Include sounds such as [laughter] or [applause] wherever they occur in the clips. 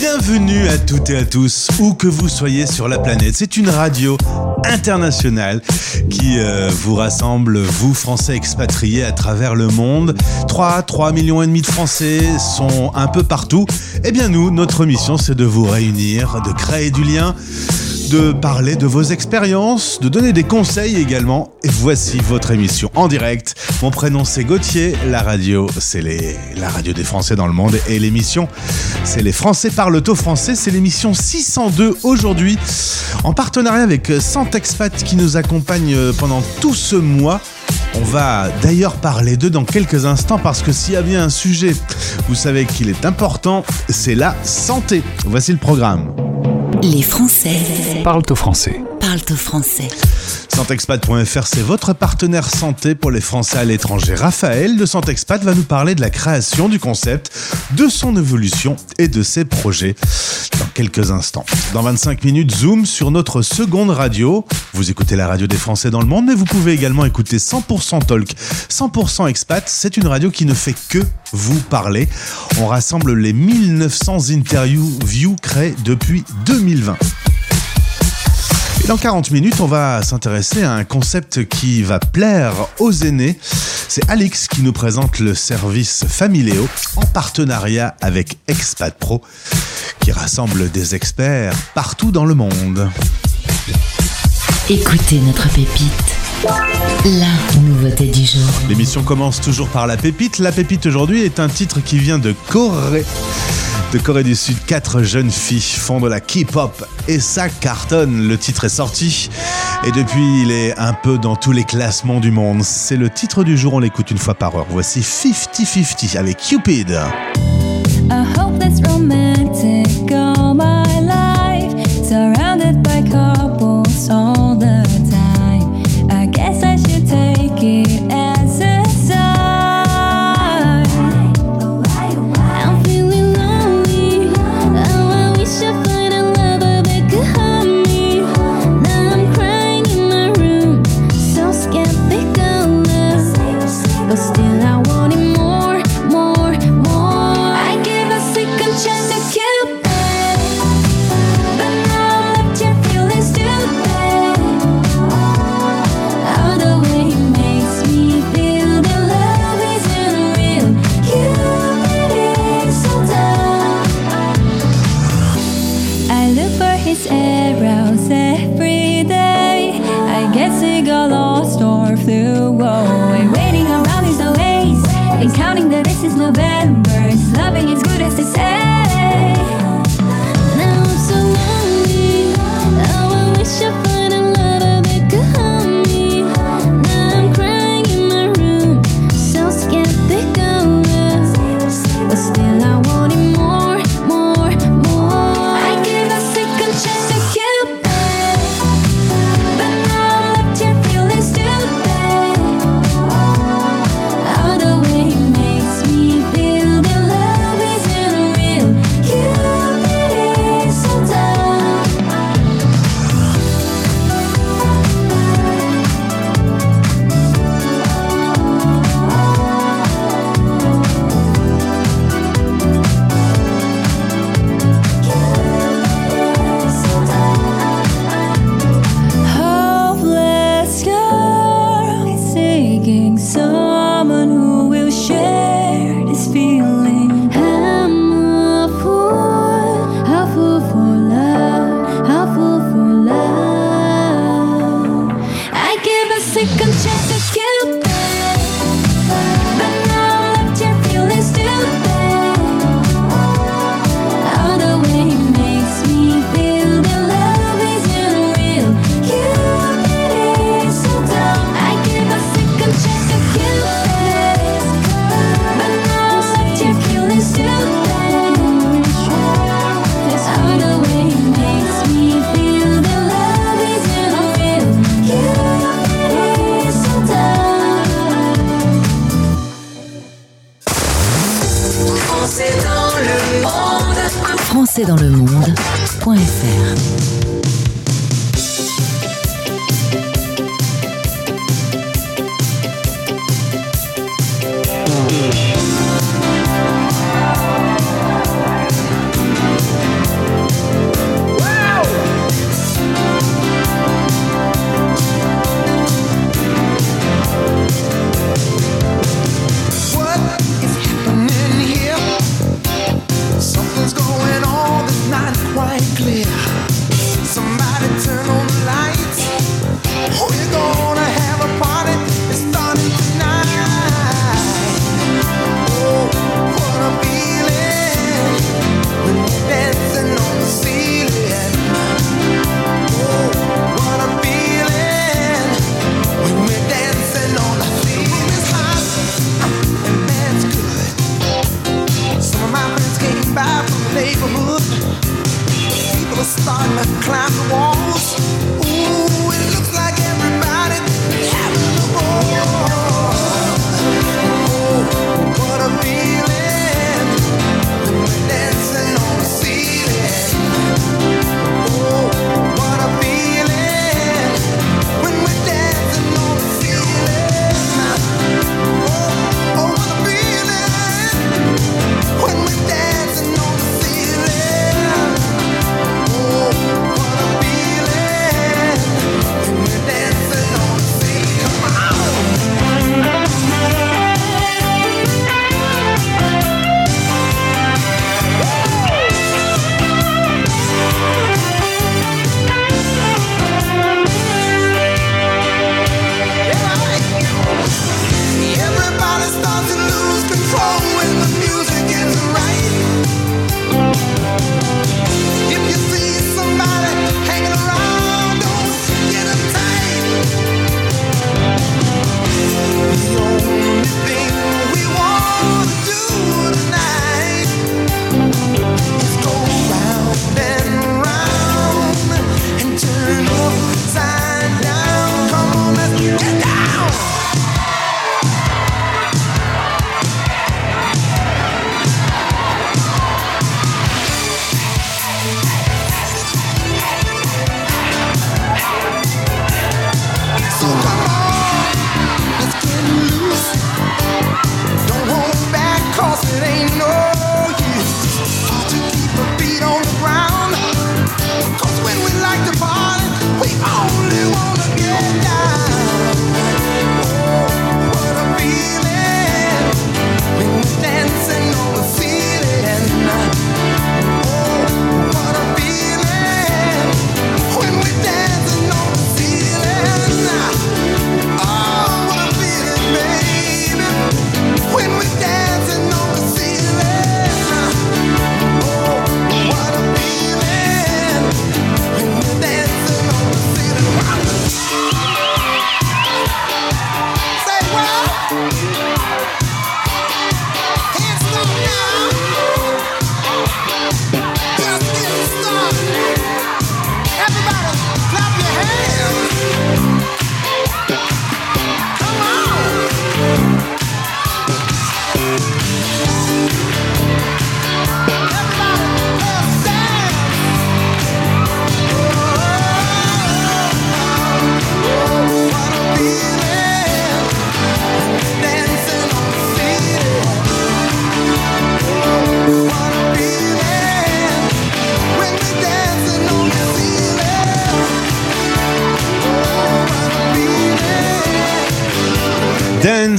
Bienvenue à toutes et à tous, où que vous soyez sur la planète. C'est une radio internationale qui euh, vous rassemble, vous Français expatriés à travers le monde. 3, 3 millions et demi de Français sont un peu partout. Eh bien nous, notre mission, c'est de vous réunir, de créer du lien de parler de vos expériences, de donner des conseils également. Et voici votre émission en direct. Mon prénom c'est Gauthier, la radio c'est les... la radio des Français dans le monde et l'émission c'est les Français parlent au français. C'est l'émission 602 aujourd'hui en partenariat avec Santexpat qui nous accompagne pendant tout ce mois. On va d'ailleurs parler d'eux dans quelques instants parce que s'il y a bien un sujet, vous savez qu'il est important, c'est la santé. Voici le programme. Les Français parlent au français. Santexpat.fr, c'est votre partenaire santé pour les Français à l'étranger. Raphaël de Santexpat va nous parler de la création du concept, de son évolution et de ses projets dans quelques instants. Dans 25 minutes, zoom sur notre seconde radio. Vous écoutez la radio des Français dans le monde, mais vous pouvez également écouter 100% Talk, 100% Expat. C'est une radio qui ne fait que vous parler. On rassemble les 1900 interviews créées depuis 2020. Dans 40 minutes, on va s'intéresser à un concept qui va plaire aux aînés. C'est Alix qui nous présente le service Familéo en partenariat avec Expat Pro qui rassemble des experts partout dans le monde. Écoutez notre pépite. La nouveauté du jour. L'émission commence toujours par la pépite. La pépite aujourd'hui est un titre qui vient de Corée. De Corée du Sud, quatre jeunes filles font de la K-pop et ça cartonne. Le titre est sorti et depuis il est un peu dans tous les classements du monde. C'est le titre du jour, on l'écoute une fois par heure. Voici 50-50 avec Cupid. I hope that's clue. Whoa, we're waiting around these delays and counting the this is November. It's loving as good as it's ever. dans le.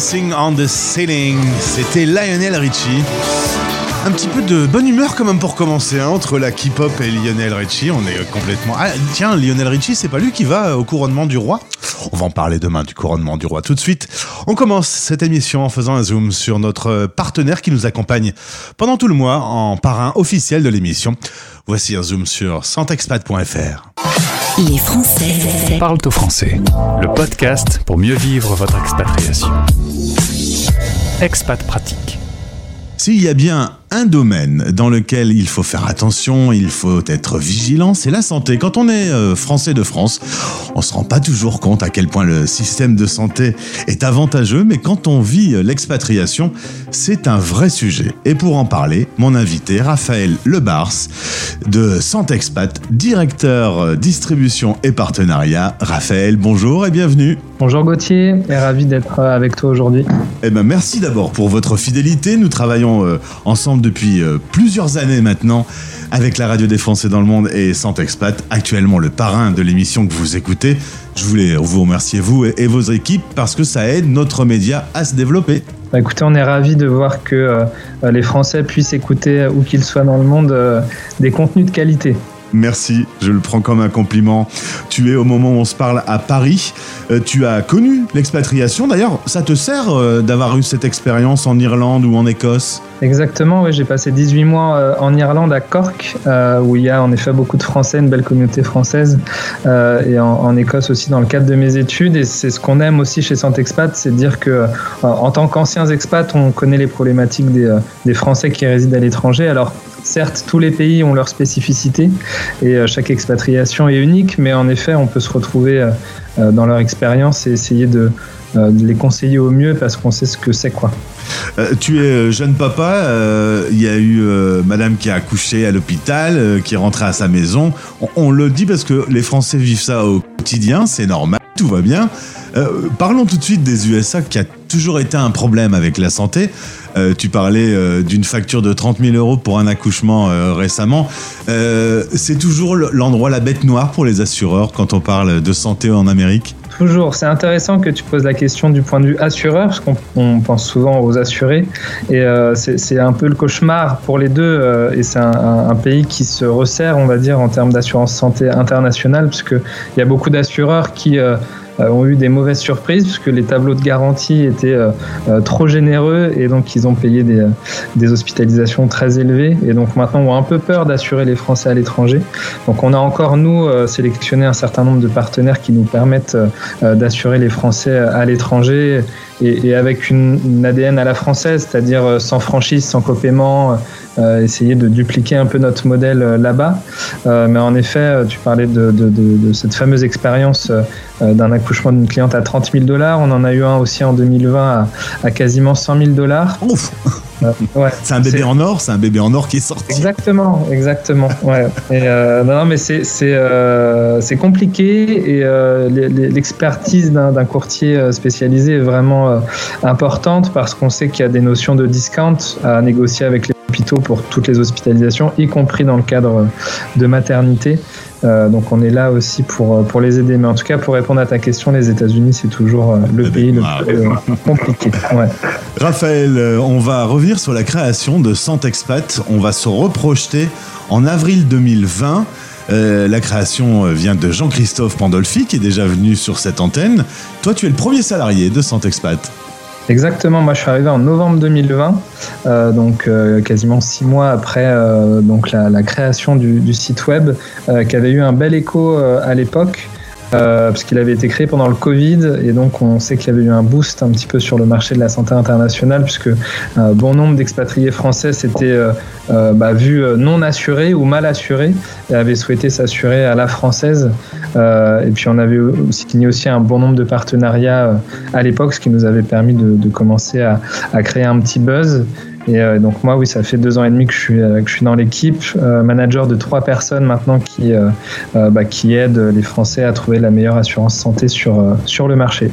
On the Ceiling. C'était Lionel Richie. Un petit peu de bonne humeur quand même pour commencer, hein. entre la K-pop et Lionel Richie, on est complètement... Ah tiens, Lionel Richie, c'est pas lui qui va euh, au couronnement du roi? On va en parler demain du couronnement du roi tout de suite. On commence cette émission en faisant un zoom sur notre euh, partenaire qui nous accompagne pendant tout le mois en parrain officiel de l'émission. Voici un zoom sur santexpat.fr. Les Français parlent au français. Le podcast pour mieux vivre votre expatriation. Expat pratique. S'il y a bien un domaine dans lequel il faut faire attention, il faut être vigilant, c'est la santé. Quand on est euh, français de France, on se rend pas toujours compte à quel point le système de santé est avantageux, mais quand on vit euh, l'expatriation, c'est un vrai sujet. Et pour en parler, mon invité, Raphaël Lebars, de Santexpat, directeur euh, distribution et partenariat. Raphaël, bonjour et bienvenue. Bonjour Gauthier, et ravi d'être avec toi aujourd'hui. Eh ben merci d'abord pour votre fidélité. Nous travaillons euh, ensemble depuis euh, plusieurs années maintenant avec la radio des Français dans le monde et Santexpat, actuellement le parrain de l'émission que vous écoutez. Je voulais vous remercier vous et, vos équipes parce que ça aide notre média à se développer. Bah, écoutez, on est ravi de voir que euh, les Français puissent écouter, où qu'ils soient dans le monde, euh, des contenus de qualité. Merci, je le prends comme un compliment. Tu es au moment où on se parle à Paris. Euh, tu as connu l'expatriation. D'ailleurs, ça te sert euh, d'avoir eu cette expérience en Irlande ou en Écosse? Exactement, oui, j'ai passé 18 mois euh, en Irlande à Cork, où il y a en effet beaucoup de Français, une belle communauté française, et en, Écosse aussi dans le cadre de mes études. Et c'est ce qu'on aime aussi chez Santexpat, c'est de dire que en tant qu'anciens expats, on connaît les problématiques des, des Français qui résident à l'étranger. Alors Certes, tous les pays ont leurs spécificités et euh, chaque expatriation est unique, mais en effet, on peut se retrouver euh, euh, dans leur expérience et essayer de, les conseiller au mieux parce qu'on sait ce que c'est quoi. Tu es jeune papa. Il y a eu madame qui a accouché à l'hôpital, qui est rentrée à sa maison. On, on le dit parce que les Français vivent ça au quotidien, c'est normal, tout va bien. Euh, parlons tout de suite des USA qui a toujours été un problème avec la santé. Euh, tu parlais euh, d'une facture de 30 000 euros pour un accouchement récemment. C'est toujours l'endroit, la bête noire pour les assureurs quand on parle de santé en Amérique? Toujours, c'est intéressant que tu poses la question du point de vue assureur, parce qu'on on pense souvent aux assurés, et c'est un peu le cauchemar pour les deux, et c'est un, un- pays qui se resserre, on va dire, en termes d'assurance santé internationale, puisque il y a beaucoup d'assureurs qui ont eu des mauvaises surprises, puisque les tableaux de garantie étaient euh, euh, trop généreux, et donc ils ont payé des, euh, des hospitalisations très élevées, et donc maintenant ont un peu peur d'assurer les Français à l'étranger. Donc on a encore, nous, euh, sélectionné un certain nombre de partenaires qui nous permettent euh, euh, d'assurer les Français à l'étranger et, et avec une, une ADN à la française, c'est-à-dire euh, sans franchise, sans copaiement, euh, essayer de dupliquer un peu notre modèle euh, là-bas. Euh, mais en effet, euh, tu parlais de, de- de- de cette fameuse expérience euh, euh, d'un accouchement d'une cliente à 30 000 dollars. On en a eu un aussi en 2020 à, à quasiment 100 000 dollars. [laughs] Ouais, C'est un bébé en or, c'est un bébé en or qui est sorti. Exactement, exactement. Ouais. Et, euh, non, mais c'est c'est euh, c'est compliqué et euh, l'expertise d'un courtier euh, spécialisé est vraiment importante parce qu'on sait qu'il y a des notions de discount à négocier avec les hôpitaux pour toutes les hospitalisations, y compris dans le cadre de maternité. Euh, donc on est là aussi pour, euh, pour les aider. Mais en tout cas, pour répondre à ta question, les États-Unis, c'est toujours euh, le pays le ah, plus euh, compliqué. Ouais. Raphaël, on va revenir sur la création de Santexpat. On va se reprojeter en avril 2020. Euh, la création vient de Jean-Christophe Pandolfi, qui est déjà venu sur cette antenne. Toi, tu es le premier salarié de Santexpat. Exactement, moi je suis arrivé en novembre 2020, euh, donc euh, quasiment six mois après euh, donc la, création du, site web, qui avait eu un bel écho à l'époque. Euh, parce qu'il avait été créé pendant le Covid et donc on sait qu'il y avait eu un boost un petit peu sur le marché de la santé internationale puisque un bon nombre d'expatriés français s'étaient euh, euh, bah, vus non assurés ou mal assurés et avaient souhaité s'assurer à la française. Euh, et puis on avait signé aussi un bon nombre de partenariats à l'époque, ce qui nous avait permis de, de commencer à, à créer un petit buzz. Et euh, donc moi, oui, ça fait deux ans et demi que je suis, euh, que je suis dans l'équipe, euh, manager de trois personnes maintenant qui, bah, qui aident les Français à trouver la meilleure assurance santé sur, sur le marché.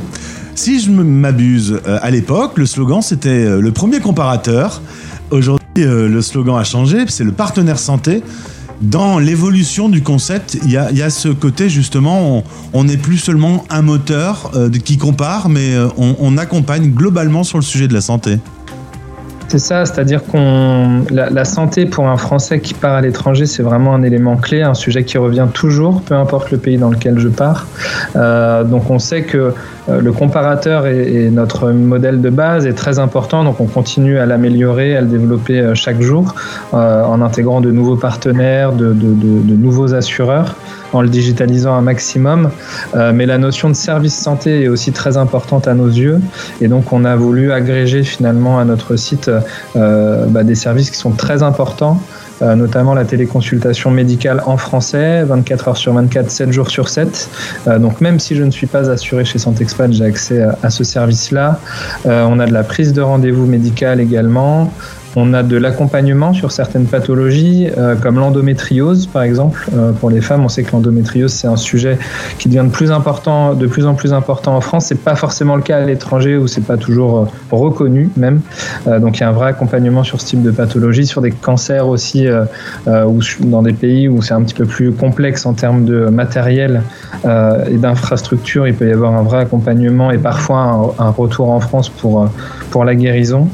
Si je m'abuse, à l'époque, le slogan, c'était le premier comparateur. Aujourd'hui, le slogan a changé, c'est le partenaire santé. Dans l'évolution du concept, il y a, ce côté justement, on n'est plus seulement un moteur qui compare, mais on, on accompagne globalement sur le sujet de la santé. C'est ça, c'est-à-dire qu'on la, santé pour un Français qui part à l'étranger, c'est vraiment un élément clé, un sujet qui revient toujours, peu importe le pays dans lequel je pars. Euh, donc on sait que euh, le comparateur est notre modèle de base est très important, donc on continue à l'améliorer, à le développer euh, chaque jour en intégrant de nouveaux partenaires, de nouveaux assureurs. En le digitalisant un maximum. Euh, mais la notion de service santé est aussi très importante à nos yeux. Et donc, on a voulu agréger finalement à notre site euh, bah, des services qui sont très importants. Euh, notamment la téléconsultation médicale en français, 24 heures sur 24, 7 jours sur 7. Euh, donc même si je ne suis pas assuré chez Santexpat, j'ai accès à, ce service-là. On a de la prise de rendez-vous médical également. On a de l'accompagnement sur certaines pathologies, euh, comme l'endométriose, par exemple. Euh, pour les femmes, on sait que l'endométriose, c'est un sujet qui devient de plus, important, de plus en plus important en France. C'est pas forcément le cas à l'étranger, où c'est pas toujours euh, reconnu, même. Donc, il y a un vrai accompagnement sur ce type de pathologie, sur des cancers aussi, dans des pays où c'est un petit peu plus complexe en termes de matériel et d'infrastructure. Il peut y avoir un vrai accompagnement et parfois un, un retour en France pour, pour la guérison.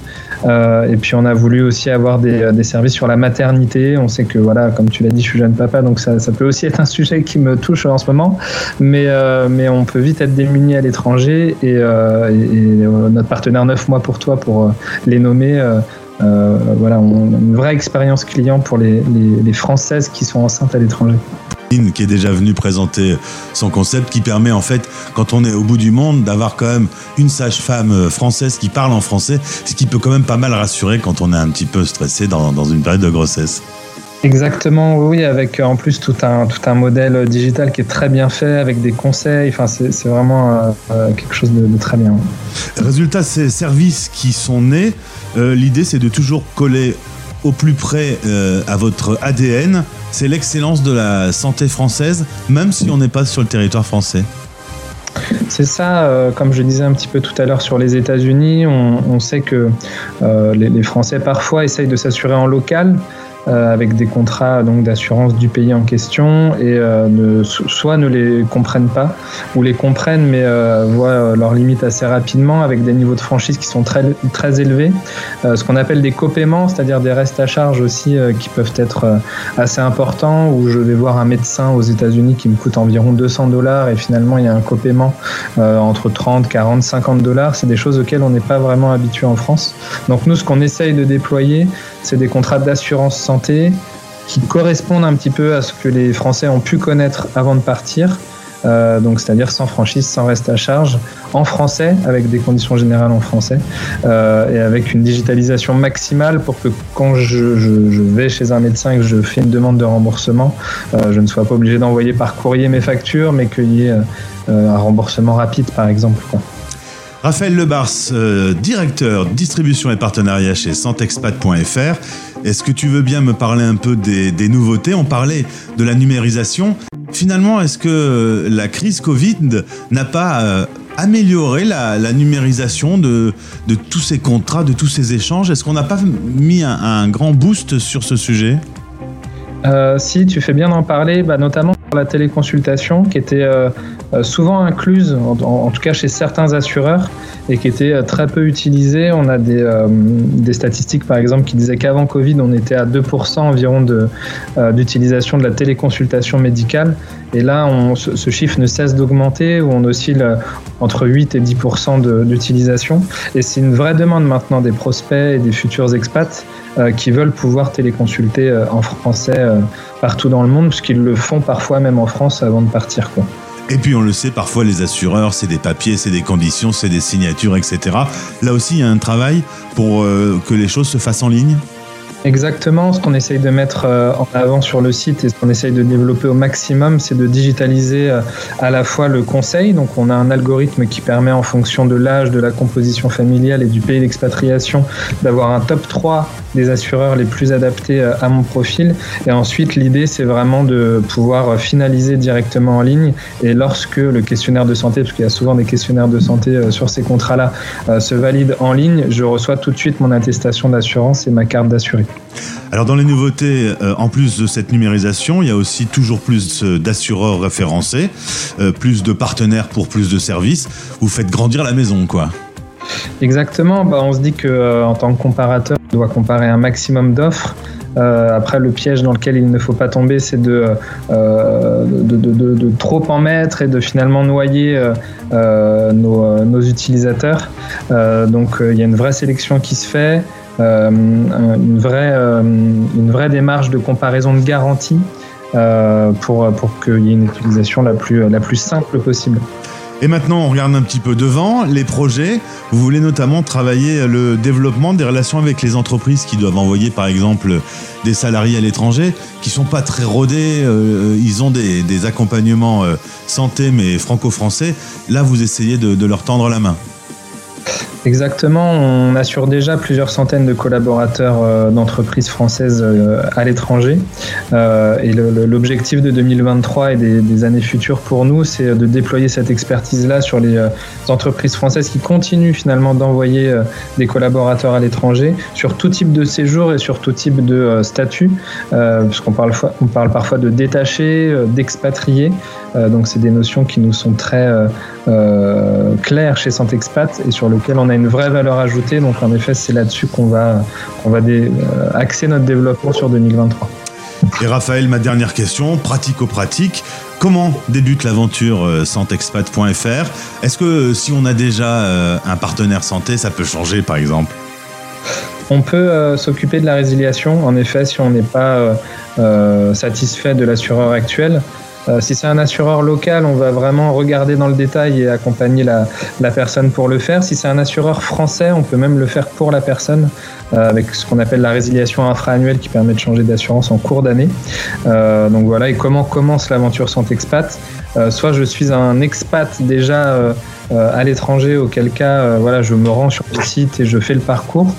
Euh, et puis on a voulu aussi avoir des, des, services sur la maternité. On sait que voilà, comme tu l'as dit, je suis jeune papa, donc ça, peut aussi être un sujet qui me touche en ce moment. Mais, euh, mais on peut vite être démuni à l'étranger et, euh, notre partenaire 9 mois pour toi pour les nommer. Euh, voilà, on une vraie expérience client pour les Françaises qui sont enceintes à l'étranger qui est déjà venu présenter son concept qui permet en fait, quand on est au bout du monde, d'avoir quand même une sage-femme française qui parle en français, ce qui peut quand même pas mal rassurer quand on est un petit peu stressé dans, dans une période de grossesse. Exactement, oui, avec en plus tout un, tout un modèle digital qui est très bien fait, avec des conseils, enfin c'est vraiment euh, quelque chose de, de, très bien. Résultat, ces services qui sont nés, euh, l'idée c'est de toujours coller au plus près euh, à votre ADN, c'est l'excellence de la santé française, même si on n'est pas sur le territoire français. C'est ça, euh, comme je disais un petit peu tout à l'heure sur les États-Unis, on, sait que euh, les, Français parfois essayent de s'assurer en local. Euh, avec des contrats donc d'assurance du pays en question et euh, ne, soit ne les comprennent pas ou les comprennent mais euh, voient leurs limites assez rapidement avec des niveaux de franchise qui sont très, très élevés. ce qu'on appelle des copaiements, c'est-à-dire des restes à charge aussi qui peuvent être assez importants où je vais voir un médecin aux États-Unis qui me coûte environ 200 dollars et finalement il y a un copaiement entre 30, 40, 50 dollars. C'est des choses auxquelles on n'est pas vraiment habitué en France. Donc nous, ce qu'on essaye de déployer, c'est des contrats d'assurance santé qui correspondent un petit peu à ce que les Français ont pu connaître avant de partir. Euh, donc c'est-à-dire sans franchise, sans reste à charge, en français, avec des conditions générales en français, euh, et avec une digitalisation maximale pour que quand je, vais chez un médecin et que je fais une demande de remboursement, euh, je ne sois pas obligé d'envoyer par courrier mes factures, mais qu'il y ait un remboursement rapide, par exemple. Quoi. Raphaël Lebars, directeur distribution et partenariat chez santexpat.fr. Est-ce que tu veux bien me parler un peu des, nouveautés? On parlait de la numérisation. Finalement, est-ce que la crise Covid n'a pas euh, amélioré la, numérisation de, tous ces contrats, de tous ces échanges? Est-ce qu'on n'a pas mis un, grand boost sur ce sujet? Euh, Si, tu fais bien d'en parler, bah, notamment pour la téléconsultation qui était euh, souvent incluse, en, tout cas chez certains assureurs, et qui était très peu utilisée. On a des, euh, des statistiques, par exemple, qui disaient qu'avant Covid, on était à 2% environ euh, d'utilisation de, la téléconsultation médicale. Et là, ce, chiffre ne cesse d'augmenter, où on oscille entre 8 et 10% d'utilisation. Et c'est une vraie demande maintenant des prospects et des futurs expats euh, qui veulent pouvoir téléconsulter euh, en français euh, partout dans le monde, puisqu'ils le font parfois même en France avant de partir. Et puis on le sait, parfois les assureurs, c'est des papiers, c'est des conditions, c'est des signatures, etc. Là aussi, il y a un travail pour euh, que les choses se fassent en ligne? Exactement, ce qu'on essaye de mettre en avant sur le site et ce qu'on essaye de développer au maximum, c'est de digitaliser à la fois le conseil. Donc on a un algorithme qui permet en fonction de l'âge, de la composition familiale et du pays d'expatriation d'avoir un top 3 des assureurs les plus adaptés à mon profil. Et ensuite, l'idée, c'est vraiment de pouvoir finaliser directement en ligne. Et lorsque le questionnaire de santé, parce qu'il y a souvent des questionnaires de santé sur ces contrats-là, se valide en ligne, je reçois tout de suite mon attestation d'assurance et ma carte d'assuré. Alors dans les nouveautés, euh, en plus de cette numérisation, il y a aussi toujours plus d'assureurs référencés, euh, plus de partenaires pour plus de services. Vous faites grandir la maison, quoi. Exactement. Bah, on se dit que euh, en tant que comparateur, on doit comparer un maximum d'offres. Après, le piège dans lequel il ne faut pas tomber, c'est de, trop en mettre et de finalement noyer nos, nos, utilisateurs. donc, il y a une vraie sélection qui se fait. Une, vraie, une vraie démarche de comparaison de garantie euh, pour, pour qu'il y ait une utilisation la plus, la plus simple possible. Et maintenant, on regarde un petit peu devant les projets. Vous voulez notamment travailler le développement des relations avec les entreprises qui doivent envoyer, par exemple, des salariés à l'étranger, qui sont pas très rodés. euh, ils ont des, des accompagnements euh, santé, mais franco-français. Là, vous essayez de leur tendre la main. Exactement, on assure déjà plusieurs centaines de collaborateurs euh, d'entreprises françaises euh, à l'étranger. Euh, et l'objectif de 2023 et des, années futures pour nous, c'est de déployer cette expertise-là sur les entreprises françaises qui continuent finalement d'envoyer des collaborateurs à l'étranger sur tout type de séjour et sur tout type de statut, puisqu'on parle, parfois de détachés, d'expatriés. Euh, donc c'est des notions qui nous sont très euh, euh, claires chez Santexpat et sur lesquelles on a une vraie valeur ajoutée. Donc en effet, c'est là-dessus qu'on va, qu'on va dé- axer notre développement sur 2023. Et Raphaël, ma dernière question, pratico-pratique. Comment débute l'aventure santexpat.fr Est-ce que si on a déjà un partenaire santé, ça peut changer, par exemple? On peut euh, s'occuper de la résiliation, en effet, si on n'est pas euh, satisfait de l'assureur actuel. Euh, si c'est un assureur local, on va vraiment regarder dans le détail et accompagner la, la personne pour le faire. Si c'est un assureur français, on peut même le faire pour la personne euh, avec ce qu'on appelle la résiliation infra-annuelle qui permet de changer d'assurance en cours d'année. Euh, donc voilà, et comment commence l'aventure Santé Expat Euh, Soit je suis un expat déjà euh, à l'étranger, auquel cas voilà, je me rends sur le site et je fais le parcours.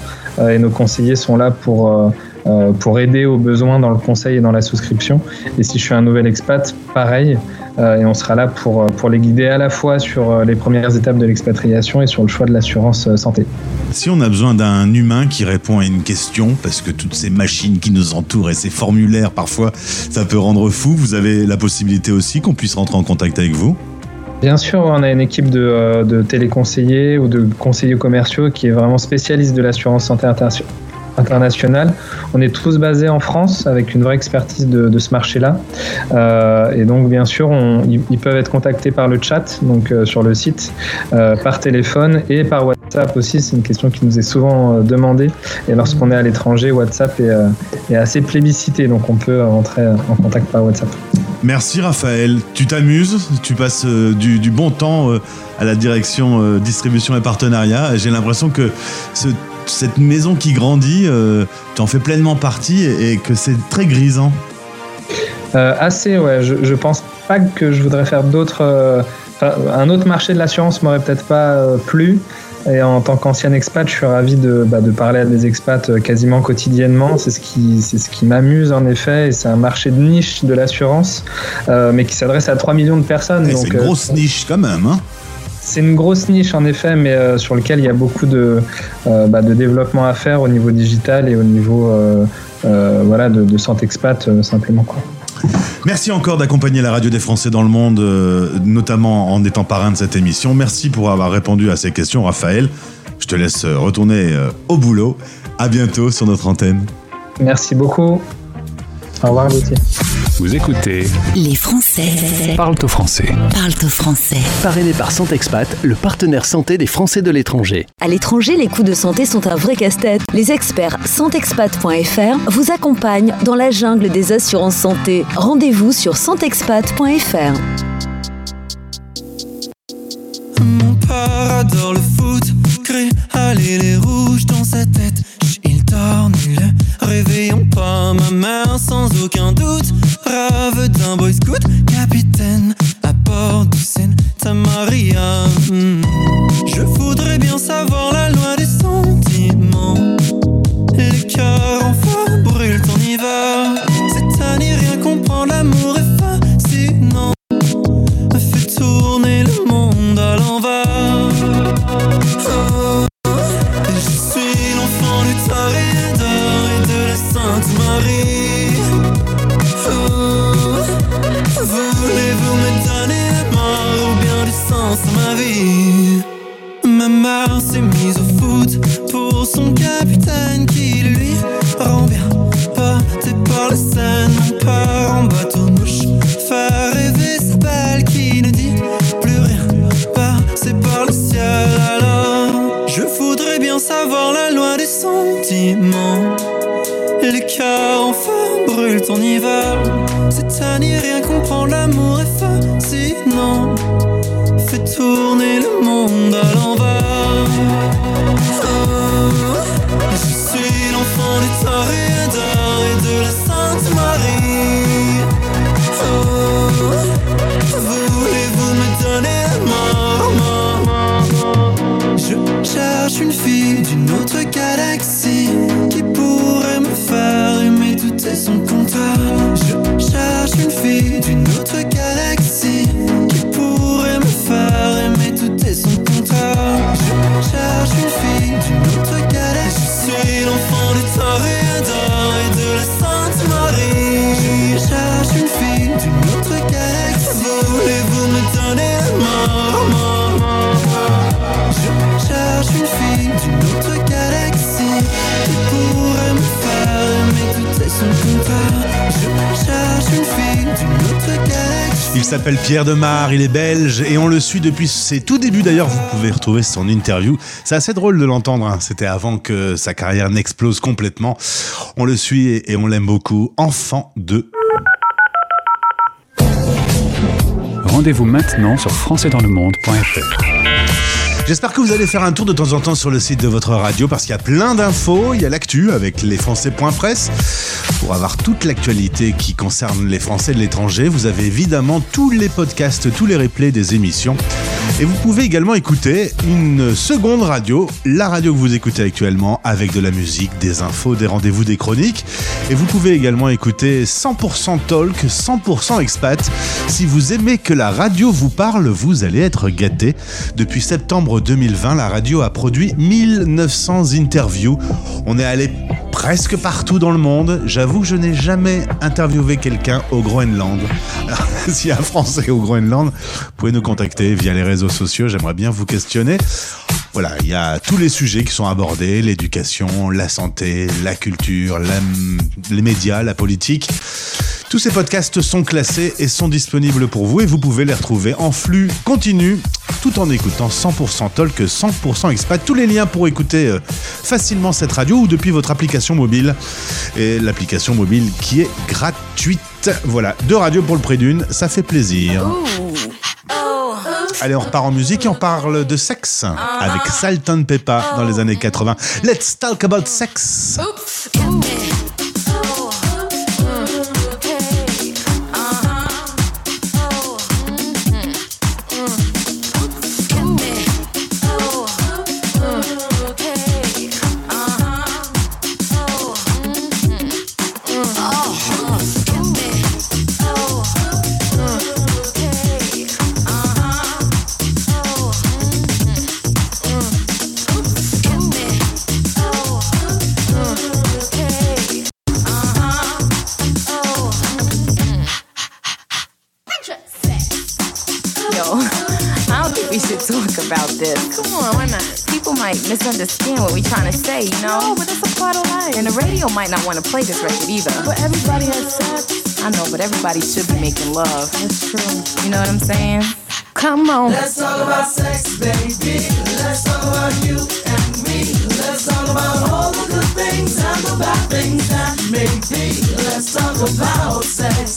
Et nos conseillers sont là pour, euh, pour aider aux besoins dans le conseil et dans la souscription. Et si je suis un nouvel expat, pareil. Euh, et on sera là pour, euh, pour les guider à la fois sur les premières étapes de l'expatriation et sur le choix de l'assurance santé. Si on a besoin d'un humain qui répond à une question, parce que toutes ces machines qui nous entourent et ces formulaires, parfois, ça peut rendre fou, vous avez la possibilité aussi qu'on puisse rentrer en contact avec vous? Bien sûr, on a une équipe de, de téléconseillers ou de conseillers commerciaux qui est vraiment spécialiste de l'assurance santé inter- internationale. On est tous basés en France avec une vraie expertise de, ce marché-là. Euh, et donc, bien sûr, ils, peuvent être contactés par le chat, donc euh, sur le site, euh, par téléphone et par WhatsApp aussi. C'est une question qui nous est souvent demandée. Et lorsqu'on est à l'étranger, WhatsApp est, assez plébiscité, donc on peut rentrer en contact par WhatsApp. Merci Raphaël, tu t'amuses, tu passes du, du bon temps à la direction distribution et partenariat. J'ai l'impression que ce- cette maison qui grandit, euh, tu en fais pleinement partie et, et que c'est très grisant. Euh, assez, ouais. Je, je pense pas que je voudrais faire d'autres. euh, un autre marché de l'assurance m'aurait peut-être pas plu. Et en tant qu'ancien expat, je suis ravi de, bah, de parler à des expats quasiment quotidiennement. C'est ce qui, c'est ce qui m'amuse en effet. Et c'est un marché de niche de l'assurance, euh, mais qui s'adresse à 3 millions de personnes. Et donc, c'est une euh, grosse niche quand même. Hein c'est une grosse niche en effet, mais euh, sur lequel il y a beaucoup de, euh, bah, de développement à faire au niveau digital et au niveau euh, euh, voilà, de, de santé expat euh, simplement. Quoi. Merci encore d'accompagner la radio des Français dans le monde, euh, notamment en étant parrain de cette émission. Merci pour avoir répondu à ces questions, Raphaël. Je te laisse retourner euh, au boulot. À bientôt sur notre antenne. Merci beaucoup. Au revoir Gauthier. Vous écoutez Les Français Parle au français. parlent au français. Parrainé par Santexpat, le partenaire santé des Français de l'étranger. À l'étranger, les coûts de santé sont un vrai casse-tête. Les experts santexpat.fr vous accompagnent dans la jungle des assurances santé. Rendez-vous sur santexpat.fr. Mon père adore le foot, crée aller les rouges dans sa tête. Il dort nul, réveillons pas ma mère sans aucun doute. Rêve d'un boy scout, capitaine à bord du Santa Maria. Hmm. Je voudrais bien savoir la loi des sentiments. Les cœurs son capitaine qui lui s'appelle Pierre Demar, il est belge et on le suit depuis ses tout débuts. D'ailleurs, vous pouvez retrouver son interview. C'est assez drôle de l'entendre. hein. C'était avant que sa carrière n'explose complètement. On le suit et et on l'aime beaucoup. Enfant de Rendez-vous maintenant sur françaisdanslemonde.fr. J'espère que vous allez faire un tour de temps en temps sur le site de votre radio parce qu'il y a plein d'infos. Il y a l'actu avec lesfrançais.press pour avoir toute l'actualité qui concerne les Français de l'étranger. Vous avez évidemment tous les podcasts, tous les replays des émissions. Et vous pouvez également écouter une seconde radio, la radio que vous écoutez actuellement, avec de la musique, des infos, des rendez-vous, des chroniques. Et vous pouvez également écouter 100% Talk, 100% Expat. Si vous aimez que la radio vous parle, vous allez être gâté. Depuis septembre 2020, la radio a produit 1900 interviews. On est allé presque partout dans le monde. J'avoue que je n'ai jamais interviewé quelqu'un au Groenland. [laughs] Alors, a un Français au Groenland, vous pouvez nous contacter via les réseaux sociaux. J'aimerais bien vous questionner. Voilà, il y a tous les sujets qui sont abordés, l'éducation, la santé, la culture, les médias, la politique. Tous ces podcasts sont classés et sont disponibles pour vous et vous pouvez les retrouver en flux continu tout en écoutant 100% Talk, 100% Expat. Tous les liens pour écouter euh, facilement cette radio ou depuis votre application mobile. Et l'application mobile qui est gratuite. Voilà, deux radios pour le prix d'une, ça fait plaisir. Allez, on repart en musique et on parle de sexe avec Salton Peppa dans les années 80. Let's talk about sex. Misunderstand what we're trying to say, you know? No, but it's a part of life. And the radio might not want to play this record either. But everybody has sex. I know, but everybody should be making love. That's true. You know what I'm saying? Come on. Let's talk about sex, baby. Let's talk about you and me. Let's talk about all the good things and the bad things that may be. Let's talk about sex.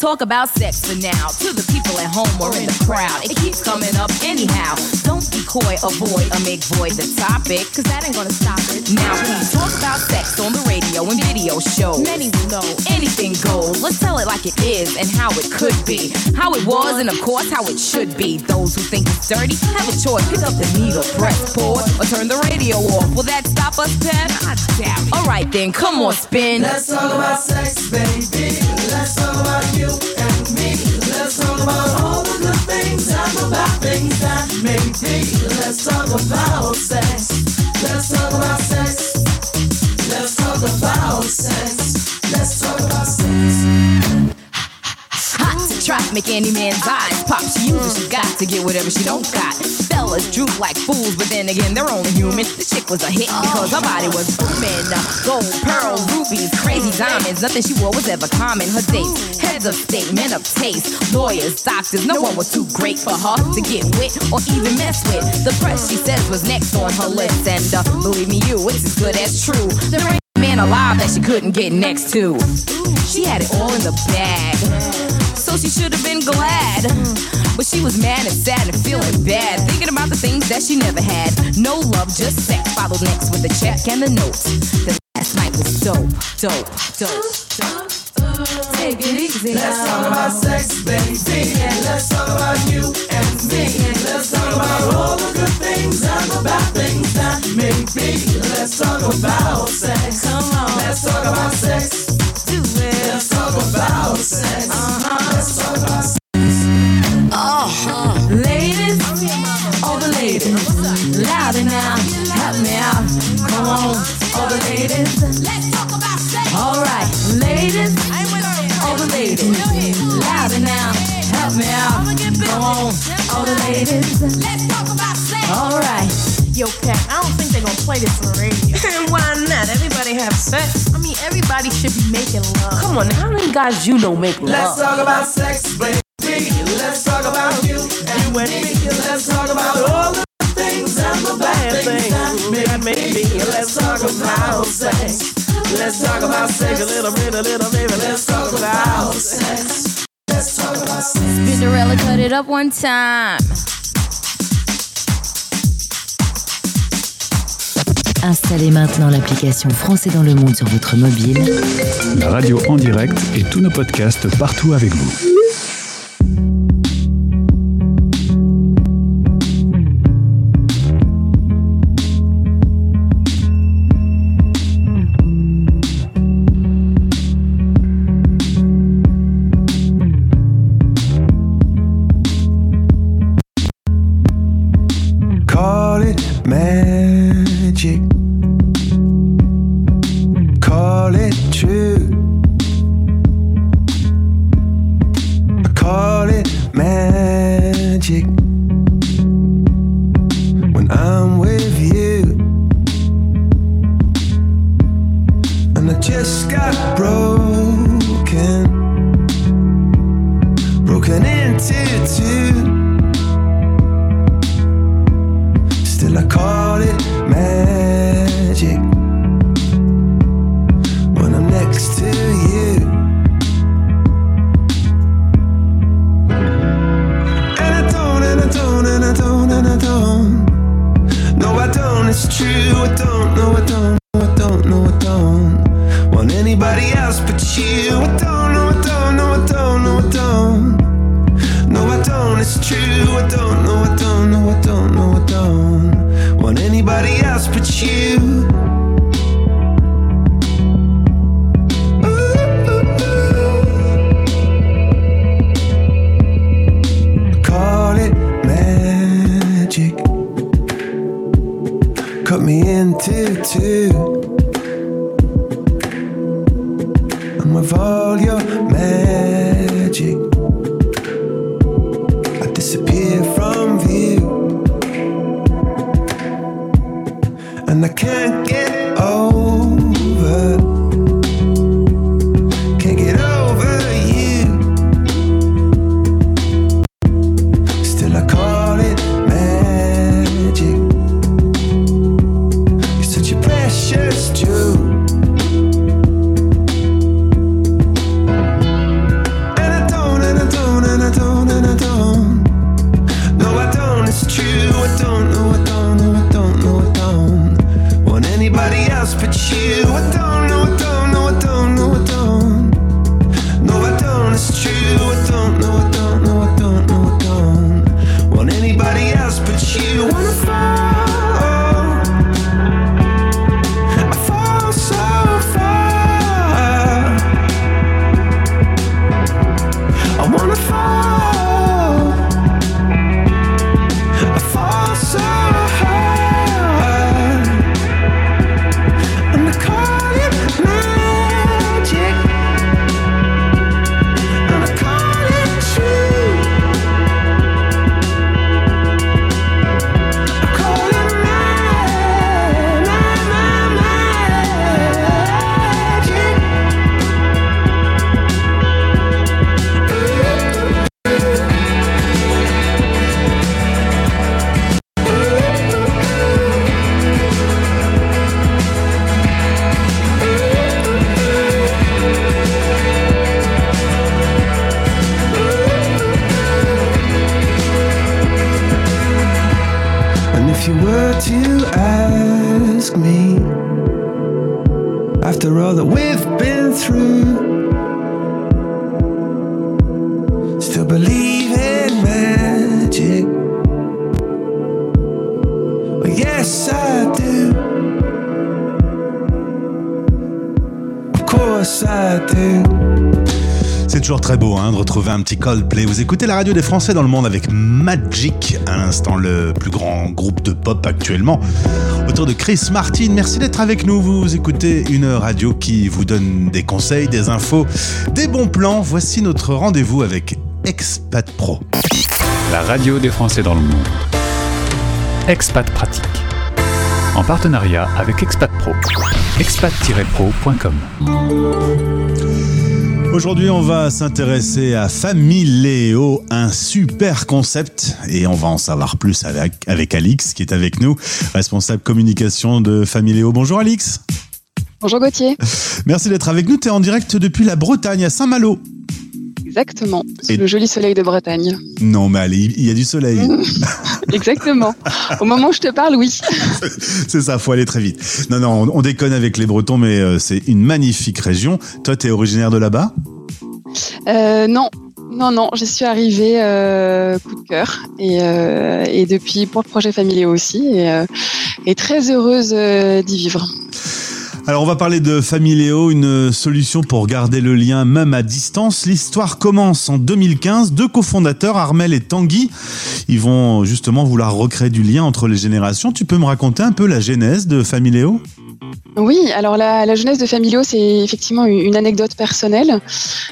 Talk about sex for now. To the people at home or in the crowd, it keeps coming up anyhow. Don't be coy, avoid, or make void the topic, cause that ain't gonna stop it. Now, please talk about sex on the radio and video shows. Many will know anything goes. Let's tell it like it is and how it could be. How it was, and of course, how it should be. Those who think it's dirty have a choice. Pick up the needle, press pause, or turn the radio off. Will that stop us, Pep? Alright then, come on, spin. Let's talk about sex, baby. Let's talk about you and me. Let's talk about all the good things and the bad things. Let's talk about sex. Let's talk about sex. Let's talk about sex. Make any man's eyes pop. She uses she got to get whatever she don't got. Fellas droop like fools, but then again, they're only human. The chick was a hit because her body was booming. Gold, pearl, rubies, crazy diamonds. Nothing she wore was ever common. Her dates, heads of state, men of taste, lawyers, doctors. No one was too great for her to get with or even mess with. The press, she says, was next on her list. And uh, believe me, you, it's as good as true. A man alive that she couldn't get next to. She had it all in the bag. So she should have been glad. But she was mad and sad and feeling bad. Thinking about the things that she never had. No love, just sex. Followed next with the check and the note. The last night was dope, dope, dope, dope. Take it easy. Let's talk about sex, baby. Let's talk about you and me. Let's talk about all the good things and the bad things that may be. Let's talk about sex. Come on. Let's talk about sex. Do it. Let's talk about sex. Uh-huh. Let's talk about sex. Oh, ladies, all the ladies, louder now, help me out. Come on, all the ladies. Let's on, all the ladies. Let's talk about sex. All right. Yo, Pat, I don't think they're gonna play this on the radio. [laughs] Why not? Everybody have sex. I mean, everybody should be making love. Come on, how many guys you know make love? Let's talk about sex, baby. Let's talk about you and me. Let's talk about all the things and the bad things that may be. Let's talk about sex. Let's talk about sex a little bit, a little baby. Let's talk about sex. Spinderella cut it up one time. Installez maintenant l'application Français dans le monde sur votre mobile. La radio en direct et tous nos podcasts partout avec vous. Want anybody else but you. I don't, no, I don't, no, I don't, no, I don't. No, I don't, it's true. I don't, no, I don't, no, I don't, no, I don't. Want anybody else but you. Cut me into two. With all your magic. I disappear from view. And I can't très beau hein, de retrouver un petit Coldplay. Vous écoutez la radio des Français dans le monde avec Magic, à l'instant le plus grand groupe de pop actuellement, autour de Chris Martin. Merci d'être avec nous. Vous écoutez une radio qui vous donne des conseils, des infos, des bons plans. Voici notre rendez-vous avec Expat Pro. La radio des Français dans le monde. Expat Pratique. En partenariat avec Expat Pro. expat-pro.com. Aujourd'hui, on va s'intéresser à Familéo, un super concept, et on va en savoir plus avec, avec Alix, qui est avec nous, responsable communication de Familéo. Bonjour Alix. Bonjour Gauthier. [laughs] Merci d'être avec nous. Tu es en direct depuis la Bretagne, à Saint-Malo. Exactement, sous Et- le joli soleil de Bretagne. Non, mais allez, il y a du soleil. [laughs] [laughs] Exactement. Au moment où je te parle, oui. [laughs] c'est ça, faut aller très vite. Non, non, on, on déconne avec les Bretons, mais euh, c'est une magnifique région. Toi, tu es originaire de là-bas? Euh, non, non, non, je suis arrivée euh, coup de cœur et, euh, et depuis pour le projet familier aussi et, et très heureuse d'y vivre. Alors on va parler de Familéo, une solution pour garder le lien même à distance. L'histoire commence en 2015. Deux cofondateurs, Armel et Tanguy, ils vont justement vouloir recréer du lien entre les générations. Tu peux me raconter un peu la genèse de Familéo Oui, alors la, la jeunesse de Familio, c'est effectivement une, anecdote personnelle.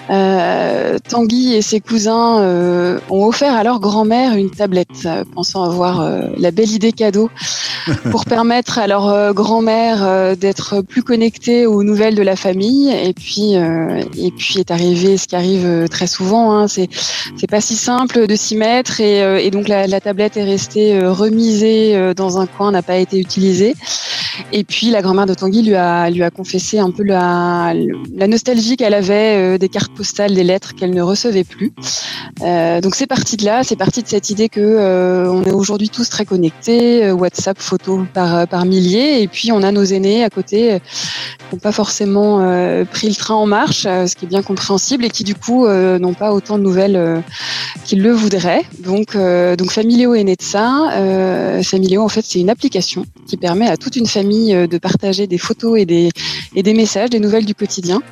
Euh, Tanguy et ses cousins euh, ont offert à leur grand-mère une tablette, euh, pensant avoir euh, la belle idée cadeau [laughs] pour permettre à leur grand-mère d'être plus connectée aux nouvelles de la famille. Et puis, et puis est arrivé ce qui arrive très souvent. Hein, c'est c'est pas si simple de s'y mettre et, et donc la, la tablette est restée remisée dans un coin, n'a pas été utilisée. Et puis la grand-mère de Tanguy lui a lui a confessé un peu la, nostalgie qu'elle avait euh, des cartes postales, des lettres qu'elle ne recevait plus. Euh, donc c'est parti de là, c'est parti de cette idée que euh, on est aujourd'hui tous très connectés, euh, WhatsApp, photos par par milliers, et puis on a nos aînés à côté qui n'ont pas forcément pris le train en marche, ce qui est bien compréhensible, et qui du coup n'ont pas autant de nouvelles qu'ils le voudraient. Donc donc Familio est né de ça. Familio en fait c'est une application qui permet à toute une famille de partager des photos et des et des messages, des nouvelles du quotidien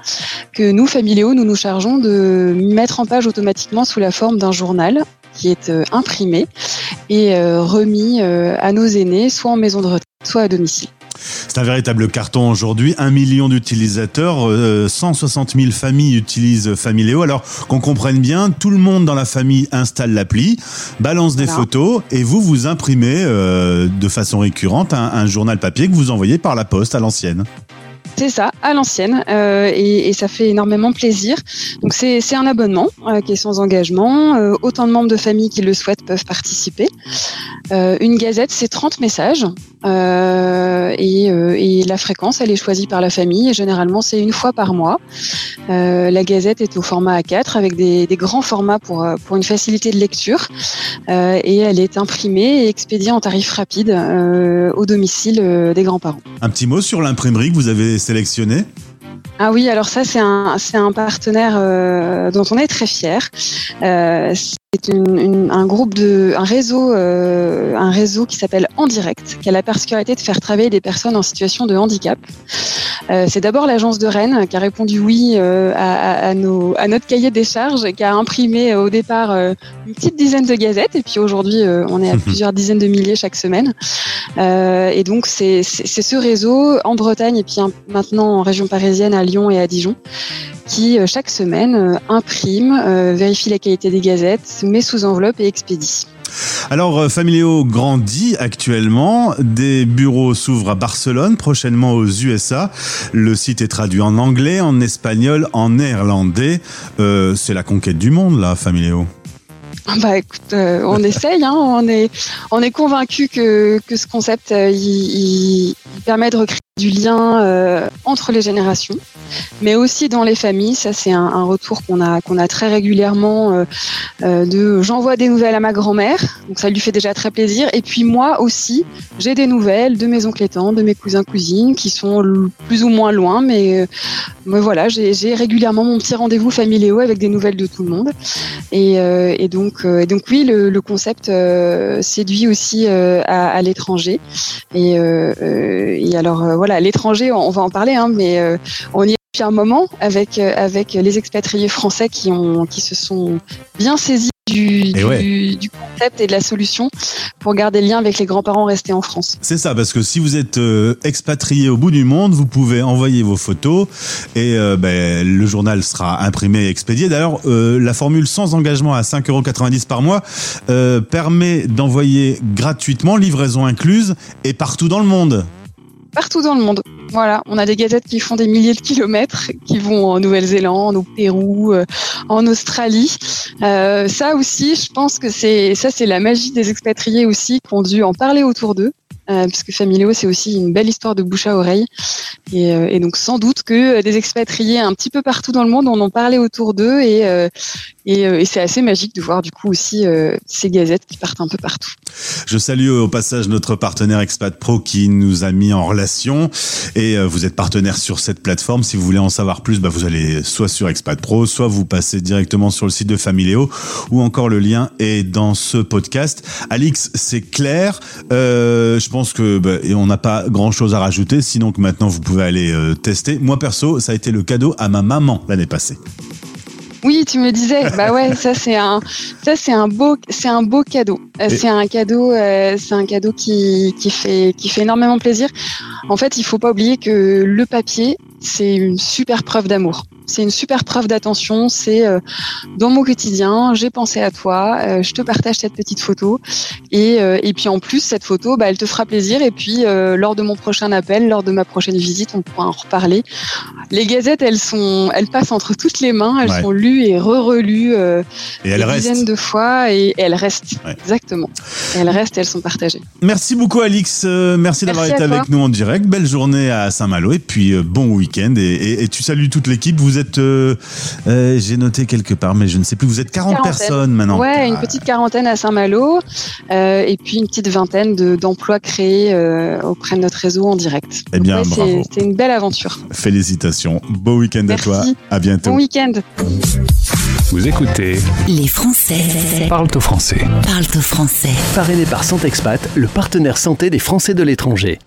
que nous Familio nous nous chargeons de mettre en page automatiquement sous la forme d'un journal qui est euh, imprimé et euh, remis euh, à nos aînés, soit en maison de retraite, soit à domicile. C'est un véritable carton aujourd'hui. Un million d'utilisateurs, euh, 160 000 familles utilisent Familéo. Alors qu'on comprenne bien, tout le monde dans la famille installe l'appli, balance des Voilà. photos et vous vous imprimez euh, de façon récurrente un, un journal papier que vous envoyez par la poste à l'ancienne. C'est ça, à l'ancienne, euh, et, ça fait énormément plaisir. Donc c'est un abonnement euh, qui est sans engagement. Euh, autant de membres de famille qui le souhaitent peuvent participer. Une gazette, c'est 30 messages, et, la fréquence, elle est choisie par la famille. Et généralement, c'est une fois par mois. La gazette est au format A4 avec des, des grands formats pour pour une facilité de lecture, et elle est imprimée et expédiée en tarif rapide au domicile des grands-parents. Un petit mot sur l'imprimerie que vous avez Ah oui, alors ça c'est un c'est un partenaire euh, dont on est très fier. Euh, c'est une- une- un groupe de un réseau euh, un réseau qui s'appelle En Direct, qui a la particularité de faire travailler des personnes en situation de handicap. Euh, c'est d'abord l'agence de Rennes qui a répondu oui euh, à, à- à nos à notre cahier des charges, qui a imprimé au départ une petite dizaine de gazettes et puis aujourd'hui on est à plusieurs dizaines de milliers chaque semaine. Et donc c'est ce réseau en Bretagne et puis maintenant en région parisienne à Lyon et à Dijon qui euh, chaque semaine euh, imprime, euh, vérifie la qualité des gazettes, met sous enveloppe et expédie. Alors, Familéo grandit actuellement. Des bureaux s'ouvrent à Barcelone, prochainement aux USA. Le site est traduit en anglais, en espagnol, en néerlandais. Euh, c'est la conquête du monde, là, Familéo. Ah Bah écoute, euh, on essaye, hein, on est on est convaincu que que ce concept euh, il permet de recréer du lien euh, entre les générations, mais aussi dans les familles. Ça, c'est un, retour qu'on a qu'on a très régulièrement. euh, euh, de j'envoie des nouvelles à ma grand-mère, donc ça lui fait déjà très plaisir. Et puis moi aussi, j'ai des nouvelles de mes oncles et tantes, de mes cousins cousines qui sont plus ou moins loin, mais, mais voilà, j'ai régulièrement mon petit rendez-vous familiaux avec des nouvelles de tout le monde. Et, donc donc oui, le, concept séduit aussi à, l'étranger. Et, et alors euh, voilà, l'étranger, on, on va en parler, hein, mais euh, on y est depuis un moment avec euh, avec les expatriés français qui ont qui se sont bien saisis du, du, ouais. du concept et de la solution pour garder le lien avec les grands-parents restés en France. C'est ça, parce que si vous êtes euh, expatrié au bout du monde, vous pouvez envoyer vos photos et euh, ben, le journal sera imprimé et expédié. D'ailleurs, euh, la formule sans engagement à 5,90€ par mois permet d'envoyer gratuitement, livraison incluse, et partout dans le monde. Partout dans le monde. Voilà, on a des gazettes qui font des milliers de kilomètres, qui vont en Nouvelle-Zélande, au Pérou, euh, en Australie. Euh, ça aussi, je pense que c'est ça, c'est la magie des expatriés aussi, qui ont dû en parler autour d'eux. Euh, puisque Familio, c'est aussi une belle histoire de bouche à oreille. Et, euh, donc, sans doute que des expatriés un petit peu partout dans le monde en ont parlé autour d'eux. Et, euh, euh, c'est assez magique de voir du coup aussi euh, ces gazettes qui partent un peu partout. Je salue au passage notre partenaire Expat Pro qui nous a mis en relation et euh, vous êtes partenaire sur cette plateforme. Si vous voulez en savoir plus, bah, vous allez soit sur Expat Pro, soit vous passez directement sur le site de Familéo ou encore le lien est dans ce podcast. Alix, c'est clair. Euh, je pense que bah, et on n'a pas grand chose à rajouter, sinon que maintenant vous pouvez aller euh, tester. Moi perso, ça a été le cadeau à ma maman l'année passée. Oui, tu me disais. Bah ouais, ça c'est un, ça c'est un beau, c'est un beau cadeau. Euh, C'est un cadeau, euh, c'est un cadeau qui, qui fait, qui fait énormément plaisir. En fait, il faut pas oublier que le papier, c'est une super preuve d'amour. C'est une super preuve d'attention. C'est euh, dans mon quotidien, j'ai pensé à toi, euh, je te partage cette petite photo. Et, euh, et puis en plus, cette photo, bah, elle te fera plaisir. Et puis lors de mon prochain appel, lors de ma prochaine visite, on pourra en reparler. Les gazettes, elles sont, elles passent entre toutes les mains. Elles Ouais. sont lues et re-relues Et elles des restent. dizaines de fois et, elles restent. Exactement. Elles restent. et Elles sont partagées. Merci beaucoup Alix, merci d'avoir été toi. avec nous en direct. Belle journée à Saint-Malo et puis bon week-end et, et- et tu salues toute l'équipe. Vous êtes, euh, euh, j'ai noté quelque part, mais je ne sais plus. Vous êtes 40 Quarantaine. personnes maintenant. Ouais, une Ah, petite quarantaine à Saint-Malo euh, et puis une petite vingtaine de- d'emplois créés euh, auprès de notre réseau en direct. Eh bien, ouais, C'était une belle aventure. Félicitations. Beau week-end à Merci. toi. À bientôt. Bon week-end. Vous écoutez Les Français Parle au français. parlent au français. Parrainé par Santexpat, le partenaire santé des Français de l'étranger.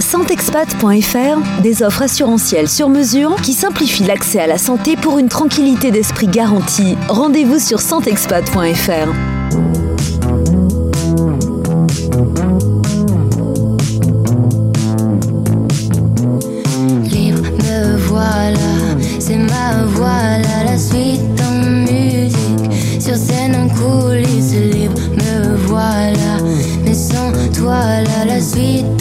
Santexpat.fr, des offres assurantielles sur mesure qui simplifient l'accès à la santé pour une tranquillité d'esprit garantie. Rendez-vous sur santexpat.fr. Libre, me voilà, c'est ma voilà, la suite en musique. Sur scène en coulisses, libre, me voilà, mais sans toi là, la suite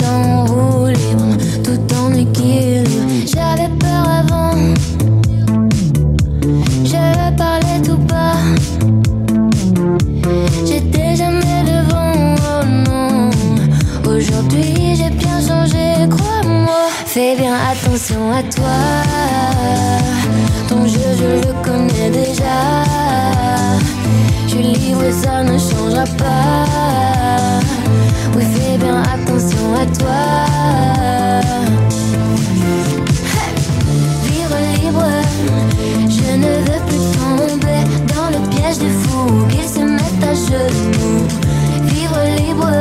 toi. Ton jeu, je le connais déjà. Je suis libre et ça ne changera pas. Oui, fais bien attention à toi. Vivre libre, je ne veux plus tomber dans le piège des fous qu'ils se mettent à genoux. Vivre libre,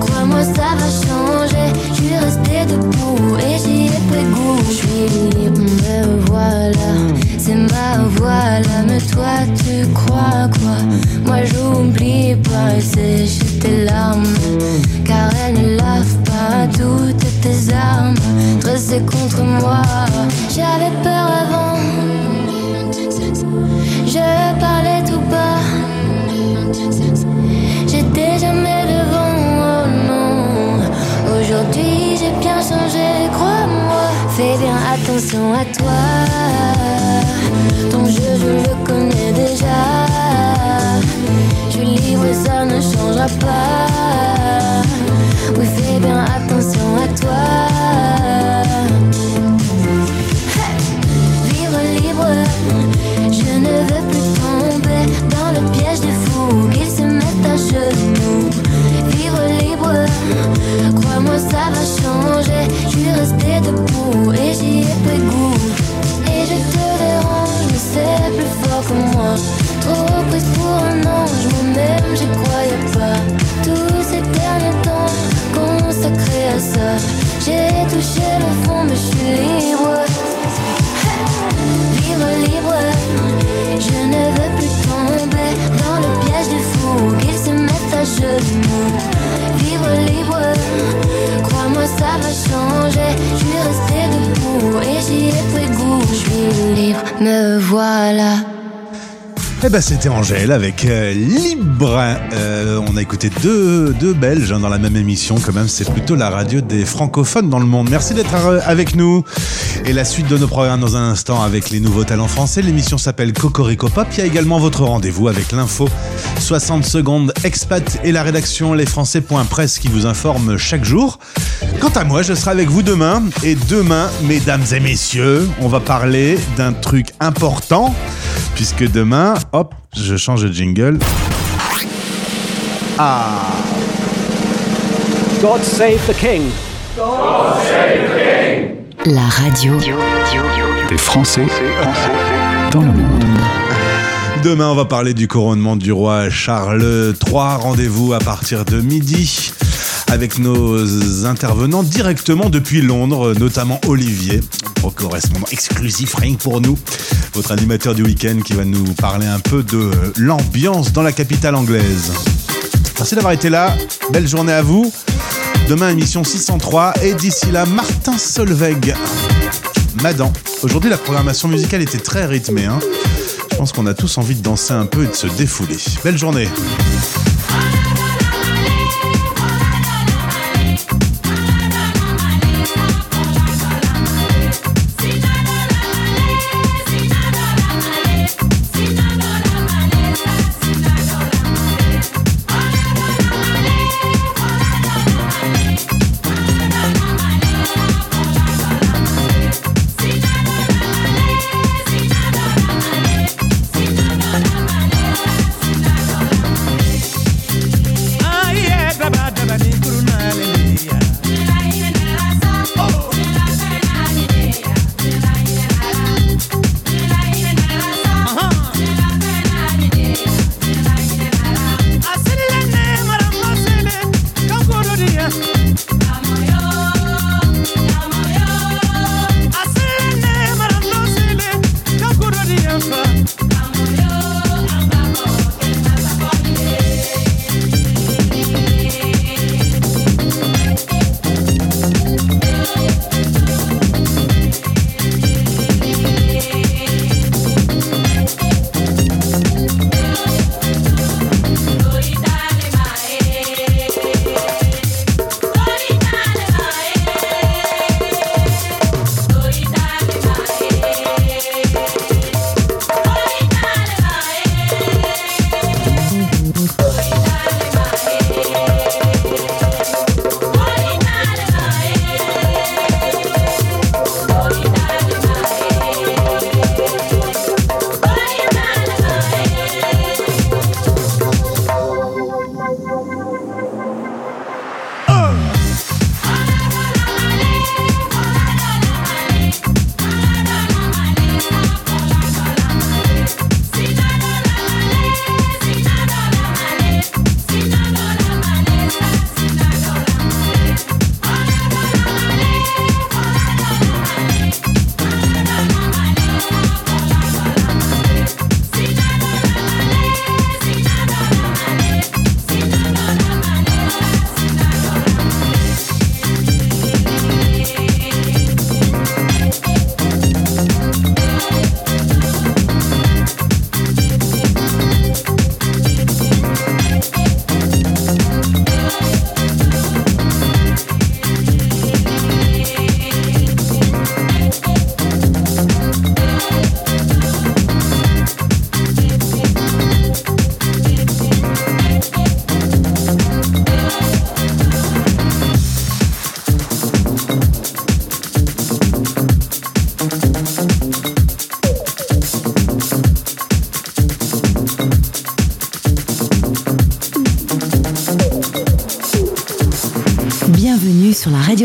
crois-moi ça va changer. Suis restée debout et j'y ai pris goût. Je suis libre, me voilà, c'est ma voilà. Mais toi tu crois quoi? Moi j'oublie pas c'est juste tes larmes. Car elles ne lavent pas toutes tes armes dressées contre moi. J'avais peur avant. Je parlais crois-moi. Fais bien attention à toi. Ton jeu, je le connais déjà. Je suis libre, ça ne changera pas. Oui, fais bien attention à toi. Vivre libre, je ne veux plus tomber dans le piège des fous qu'ils se mettent à genoux. Vivre libre ça va changer. Je suis resté debout et j'y ai pris goût. Et je te dérange, mais c'est plus fort que moi. Trop prise pour un ange, moi-même j'y croyais pas. Tous ces derniers temps consacrés à ça. J'ai touché le fond, mais je suis libre. [laughs] Libre, libre, je ne ça va changer. Je suis restée debout et j'y ai pris goût. Je suis libre, me voilà. Eh ben c'était Angèle avec euh, Libre. Euh, on a écouté deux, deux Belges hein, dans la même émission. Quand même, c'est plutôt la radio des francophones dans le monde. Merci d'être euh, avec nous. Et la suite de nos programmes dans un instant avec les nouveaux talents français. L'émission s'appelle Cocorico Pop. Il y a également votre rendez-vous avec l'info 60 secondes expat et la rédaction lesfrançais.presse qui vous informe chaque jour. Quant à moi, je serai avec vous demain. Et demain, mesdames et messieurs, on va parler d'un truc important. Puisque demain, hop, je change de jingle. Ah God save the king. La radio Des Français dans le monde. Demain, on va parler du couronnement du roi Charles III. Rendez-vous à partir de midi avec nos intervenants directement depuis Londres, notamment Olivier, correspondant exclusif rien que pour nous, votre animateur du week-end qui va nous parler un peu de l'ambiance dans la capitale anglaise. Merci d'avoir été là, belle journée à vous. Demain, émission 603 et d'ici là, Martin Solveig. Madan. Aujourd'hui, la programmation musicale était très rythmée. hein. Je pense qu'on a tous envie de danser un peu et de se défouler. Belle journée.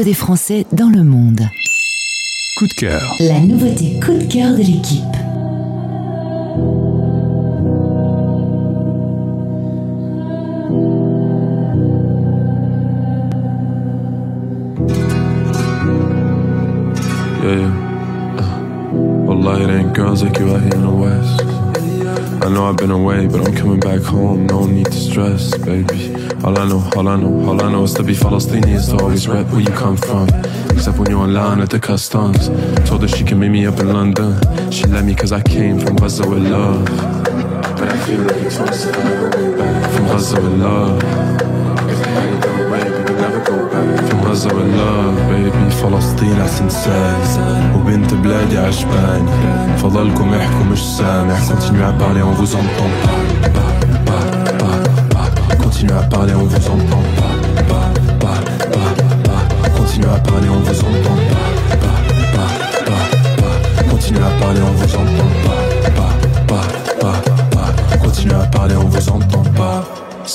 des Français dans le monde. Coup de cœur. La nouveauté coup de cœur de l'équipe. Been away, but I'm coming back home. No need to stress, baby. All I know, all I know, all I know is to be Palestinian is to always rep where you come from. Except when you're in line at the customs. Told her she can meet me up in London. She let me cause I came from Gaza with love. But I feel like it's twice From Gaza with love. If they ain't go away, we will never go back. From Gaza with love, baby. فلسطين أحسن ساي وبنت بلادي عجباني فضلكم احكوا مش سامع Continuez à parler, on vous entend pas. Pas, pas, pas, pas. Continuez à parler, on vous entend pas. Pas, pas, pas, pas. Continuez à parler, on vous entend pas. Pas, pas, pas, pas. Continuez à parler, on vous entend pas. Pas,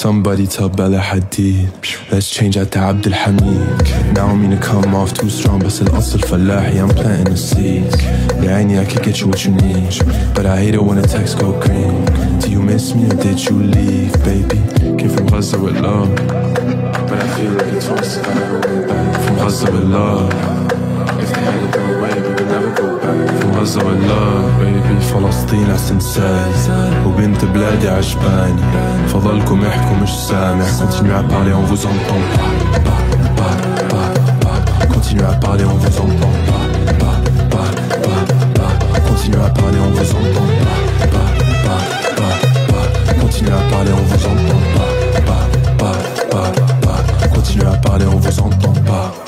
Somebody tell Bella Hadid Let's change out to Abdul Hamid Now I mean to come off too strong بس الأصل فلاحي I'm planting the seeds يا عيني I could get you what you need But I hate it when the text go green Do you miss me or did you leave baby Came from Gaza with love But I feel like it's twice From Gaza with love العز واللام بيبي فلسطين عسنساي وبنت بلادي عجباني. فضلكم احكوا مش سامع. Continue à parler on vous entend pas. Pas pas pas pas Continue à parler on vous entend pas. Pas pas pas pas Continue à parler on vous entend pas. Pas pas pas pas Continue à parler on vous entend pas. Pas pas pas pas Continue à parler on vous entend pas.